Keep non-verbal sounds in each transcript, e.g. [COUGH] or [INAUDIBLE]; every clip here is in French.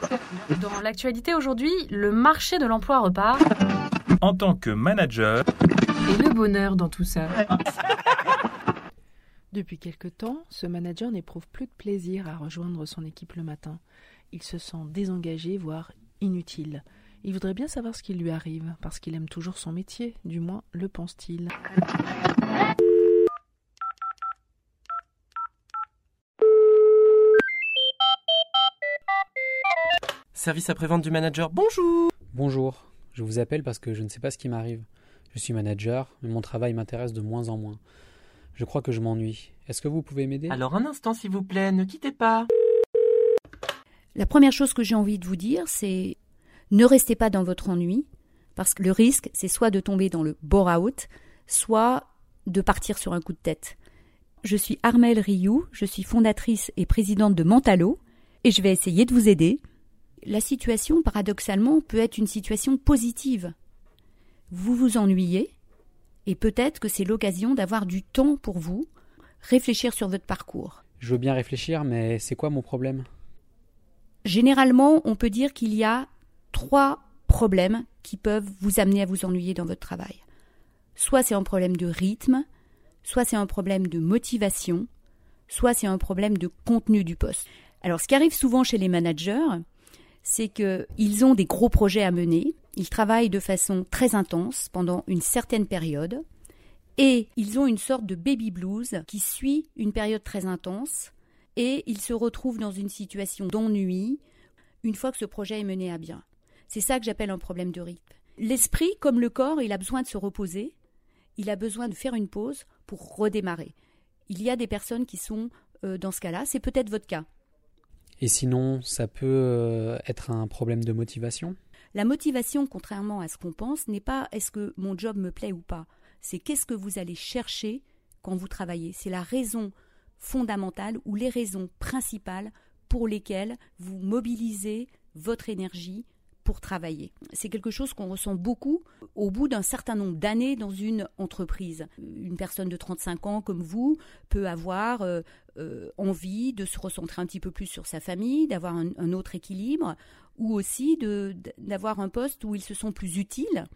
[LAUGHS] Dans l'actualité aujourd'hui, le marché de l'emploi repart. En tant que manager. Et le bonheur dans tout ça. [LAUGHS] Depuis quelque temps, ce manager n'éprouve plus de plaisir à rejoindre son équipe le matin. Il se sent désengagé, voire inutile. Il voudrait bien savoir ce qui lui arrive, parce qu'il aime toujours son métier, du moins le pense-t-il. Service après-vente du manager, bonjour Bonjour, je vous appelle parce que je ne sais pas ce qui m'arrive. Je suis manager, mais mon travail m'intéresse de moins en moins. Je crois que je m'ennuie. Est-ce que vous pouvez m'aider? Alors un instant s'il vous plaît, ne quittez pas. La première chose que j'ai envie de vous dire, c'est ne restez pas dans votre ennui, parce que le risque, c'est soit de tomber dans le bore-out, soit de partir sur un coup de tête. Je suis Armelle Rioux, je suis fondatrice et présidente de Mentalo, et je vais essayer de vous aider. La situation, paradoxalement, peut être une situation positive. Vous vous ennuyez, et peut-être que c'est l'occasion d'avoir du temps pour vous, réfléchir sur votre parcours. Je veux bien réfléchir, mais c'est quoi mon problème? Généralement, on peut dire qu'il y a trois problèmes qui peuvent vous amener à vous ennuyer dans votre travail. Soit c'est un problème de rythme, soit c'est un problème de motivation, soit c'est un problème de contenu du poste. Alors ce qui arrive souvent chez les managers, c'est qu'ils ont des gros projets à mener, ils travaillent de façon très intense pendant une certaine période, et ils ont une sorte de baby blues qui suit une période très intense, et ils se retrouvent dans une situation d'ennui une fois que ce projet est mené à bien. C'est ça que j'appelle un problème de rythme. L'esprit, comme le corps, il a besoin de se reposer, il a besoin de faire une pause pour redémarrer. Il y a des personnes qui sont euh, dans ce cas-là, c'est peut-être votre cas. Et sinon, ça peut euh, être un problème de motivation La motivation, contrairement à ce qu'on pense, n'est pas est-ce que mon job me plaît ou pas? C'est qu'est-ce que vous allez chercher quand vous travaillez? C'est la raison fondamentale ou les raisons principales pour lesquelles vous mobilisez votre énergie pour travailler. C'est quelque chose qu'on ressent beaucoup au bout d'un certain nombre d'années dans une entreprise. Une personne de 35 ans comme vous peut avoir euh, envie de se recentrer un petit peu plus sur sa famille, d'avoir un, autre équilibre, ou aussi d'avoir un poste où ils se sont plus utiles.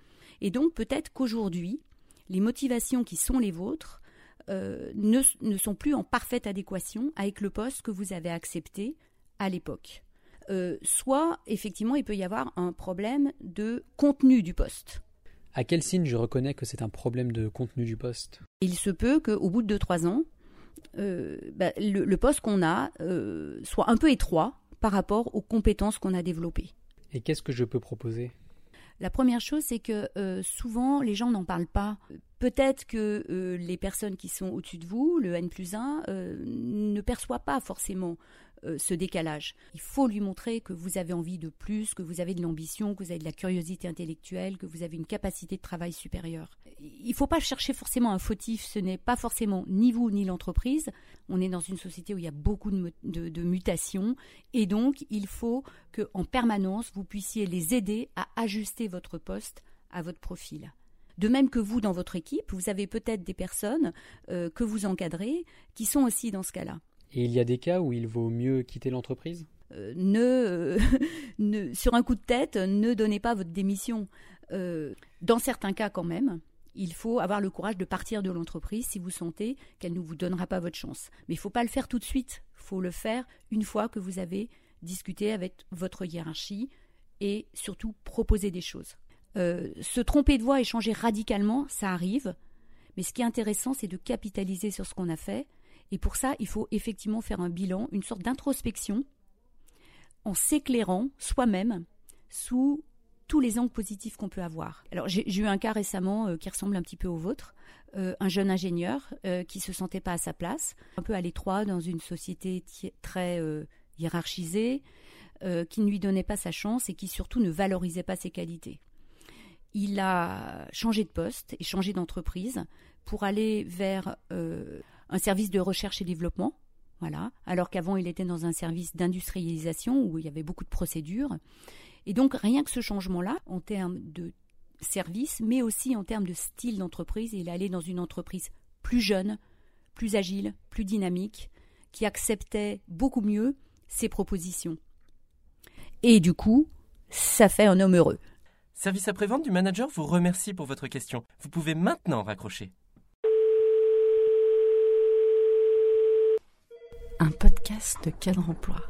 Et donc peut-être qu'aujourd'hui, les motivations qui sont les vôtres euh, ne, ne sont plus en parfaite adéquation avec le poste que vous avez accepté à l'époque. Euh, soit effectivement il peut y avoir un problème de contenu du poste. À quel signe je reconnais que c'est un problème de contenu du poste? Il se peut qu'au bout de 2-3 ans, bah, le, poste qu'on a euh, soit un peu étroit par rapport aux compétences qu'on a développées. Et qu'est-ce que je peux proposer? La première chose, c'est que souvent les gens n'en parlent pas. Peut-être que les personnes qui sont au-dessus de vous, le N plus 1, ne perçoivent pas forcément euh, ce décalage. Il faut lui montrer que vous avez envie de plus, que vous avez de l'ambition, que vous avez de la curiosité intellectuelle, que vous avez une capacité de travail supérieure. Il ne faut pas chercher forcément un fautif, ce n'est pas forcément ni vous ni l'entreprise. On est dans une société où il y a beaucoup de, mutations et donc il faut qu'en permanence vous puissiez les aider à ajuster votre poste à votre profil. De même que vous, dans votre équipe, vous avez peut-être des personnes euh, que vous encadrez qui sont aussi dans ce cas-là. Et il y a des cas où il vaut mieux quitter l'entreprise? Euh, euh, [LAUGHS] ne, sur un coup de tête, ne donnez pas votre démission. Euh, dans certains cas, quand même, il faut avoir le courage de partir de l'entreprise si vous sentez qu'elle ne vous donnera pas votre chance. Mais il ne faut pas le faire tout de suite. Il faut le faire une fois que vous avez discuté avec votre hiérarchie et surtout proposer des choses. se tromper de voix et changer radicalement, ça arrive. Mais ce qui est intéressant, c'est de capitaliser sur ce qu'on a fait et pour ça, il faut effectivement faire un bilan, une sorte d'introspection, en s'éclairant soi-même sous tous les angles positifs qu'on peut avoir. Alors j'ai eu un cas récemment euh, qui ressemble un petit peu au vôtre, euh, un jeune ingénieur euh, qui se sentait pas à sa place, un peu à l'étroit dans une société très hiérarchisée, qui ne lui donnait pas sa chance et qui surtout ne valorisait pas ses qualités. Il a changé de poste et changé d'entreprise pour aller vers un service de recherche et développement, voilà, alors qu'avant il était dans un service d'industrialisation où il y avait beaucoup de procédures. Et donc rien que ce changement-là, en termes de service, mais aussi en termes de style d'entreprise, il allé dans une entreprise plus jeune, plus agile, plus dynamique, qui acceptait beaucoup mieux ses propositions. Et du coup, ça fait un homme heureux. Service après-vente du manager vous remercie pour votre question. Vous pouvez maintenant raccrocher. Un podcast de cadre emploi.